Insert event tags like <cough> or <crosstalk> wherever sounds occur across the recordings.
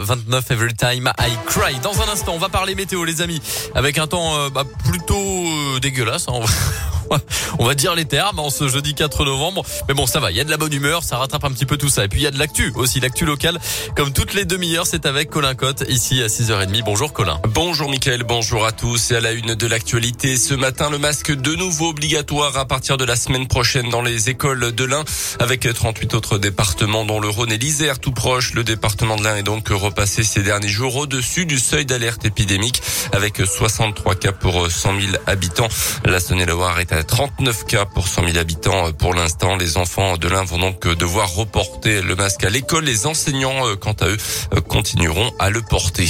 29 Every Time I Cry. Dans un instant, on va parler météo les amis, avec un temps euh, bah, plutôt euh, dégueulasse. Hein. <laughs> <laughs> on va dire les termes en ce jeudi 4 novembre. Mais bon, ça va, il y a de la bonne humeur, ça rattrape un petit peu tout ça. Et puis il y a de l'actu aussi, l'actu locale. Comme toutes les demi-heures, c'est avec Colin Cotte, ici à 6h30. Bonjour Colin. Bonjour Mickaël, bonjour à tous. Et à la une de l'actualité, ce matin, le masque de nouveau obligatoire à partir de la semaine prochaine dans les écoles de l'Ain, avec 38 autres départements dont le Rhône et l'Isère tout proche. Le département de l'Ain est donc repassé ces derniers jours au-dessus du seuil d'alerte épidémique, avec 63 cas pour 100 000 habitants. La Saône-et-Loire est à 39 cas pour 100 000 habitants pour l'instant. Les enfants de l'Ain vont donc devoir reporter le masque à l'école. Les enseignants, euh, quant à eux, euh, continueront à le porter.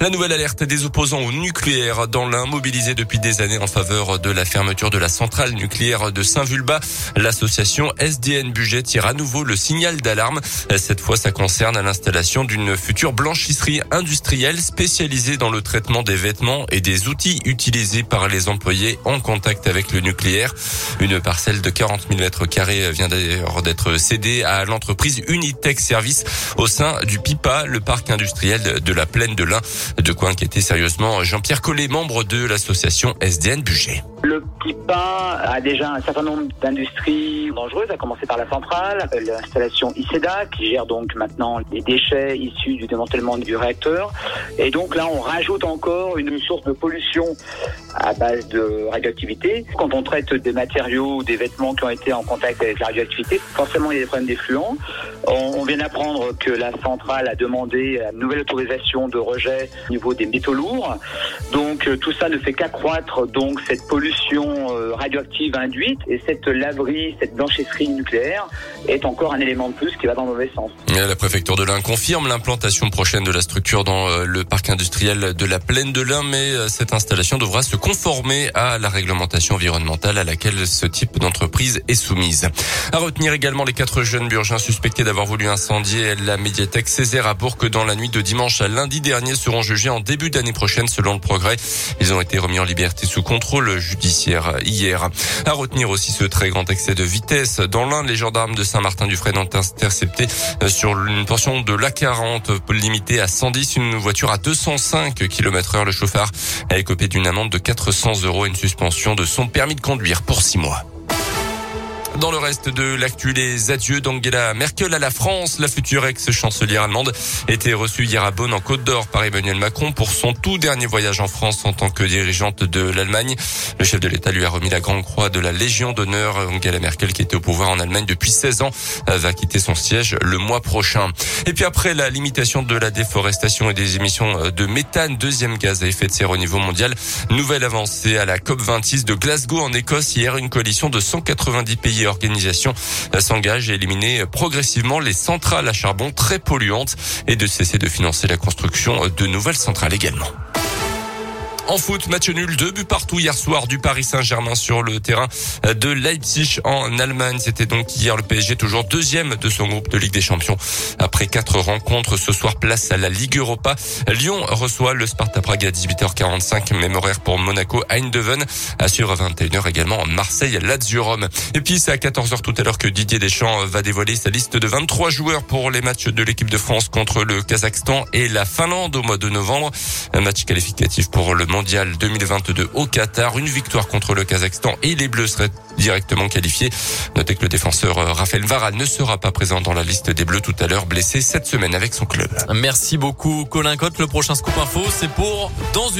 La nouvelle alerte des opposants au nucléaire dans l'Ain, mobilisés depuis des années en faveur de la fermeture de la centrale nucléaire de Saint-Vulbas. L'association SDN Budget tire à nouveau le signal d'alarme. Cette fois, ça concerne l'installation d'une future blanchisserie industrielle spécialisée dans le traitement des vêtements et des outils utilisés par les employés en contact avec le nucléaire. Une parcelle de 40 000 mètres carrés vient d'ailleurs d'être cédée à l'entreprise Unitech Service au sein du PIPA, le parc industriel de la plaine de l'Ain. De quoi inquiéter sérieusement Jean-Pierre Collet, membre de l'association SDN Budget. Le PIPA a déjà un certain nombre d'industries dangereuses, à commencer par la centrale, l'installation ICEDA qui gère donc maintenant les déchets issus du démantèlement du réacteur. Et donc là, on rajoute encore une source de pollution à base de radioactivité. Quand on traite des matériaux des vêtements qui ont été en contact avec la radioactivité, forcément il y a des problèmes d'effluents. On vient d'apprendre que la centrale a demandé une nouvelle autorisation de rejet au niveau des métaux lourds. Donc euh, tout ça ne fait qu'accroître donc cette pollution euh, radioactive induite et cette laverie, cette blanchisserie nucléaire est encore un élément de plus qui va dans le mauvais sens. La préfecture de l'Ain confirme l'implantation prochaine de la structure dans euh, le parc industriel de la plaine de l'Ain, mais cette installation devra se conformer à la réglementation environnementale à laquelle ce type d'entreprise est soumise. À retenir également les quatre jeunes burgins suspectés d'avoir voulu incendier la médiathèque Césaire à Bourg dans la nuit de dimanche à lundi dernier seront jugés en début d'année prochaine selon le progrès. Ils ont été remis en liberté sous contrôle judiciaire hier. À retenir aussi ce très grand excès de vitesse. Dans l'un, les gendarmes de Saint-Martin-du-Fresne ont intercepté euh, sur une portion de l'A40 limitée à 110 une voiture à 205 km heure. Le chauffard a écopé d'une amende de 400 euros et une suspension de son permis de conduire pour six mois. Dans le reste de l'actu, les adieux d'Angela Merkel à la France. La future ex-chancelière allemande était reçue hier à Bonn en Côte d'Or par Emmanuel Macron pour son tout dernier voyage en France en tant que dirigeante de l'Allemagne. Le chef de l'État lui a remis la grande croix de la Légion d'honneur. Angela Merkel, qui était au pouvoir en Allemagne depuis 16 ans, va quitter son siège le mois prochain. Et puis après la limitation de la déforestation et des émissions de méthane, deuxième gaz à effet de serre au niveau mondial, nouvelle avancée à la COP26 de Glasgow en Écosse. Hier, une coalition de 190 pays organisation s'engage à éliminer progressivement les centrales à charbon très polluantes et de cesser de financer la construction de nouvelles centrales également. En foot, match nul, deux buts partout hier soir du Paris Saint-Germain sur le terrain de Leipzig en Allemagne. C'était donc hier le PSG toujours deuxième de son groupe de Ligue des Champions. Après quatre rencontres, ce soir place à la Ligue Europa. Lyon reçoit le Sparta Prague à 18h45, même horaire pour Monaco, Eindhoven. Assure à 21h également Marseille, Lazio Rome. Et puis c'est à 14h tout à l'heure que Didier Deschamps va dévoiler sa liste de 23 joueurs pour les matchs de l'équipe de France contre le Kazakhstan et la Finlande au mois de novembre. Un match qualificatif pour le mondial 2022 au Qatar. Une victoire contre le Kazakhstan et les Bleus seraient directement qualifiés. Notez que le défenseur euh, Raphaël Varane ne sera pas présent dans la liste des Bleus tout à l'heure, blessé cette semaine avec son club. Merci beaucoup Colin Cotte. Le prochain scoop info, c'est pour dans une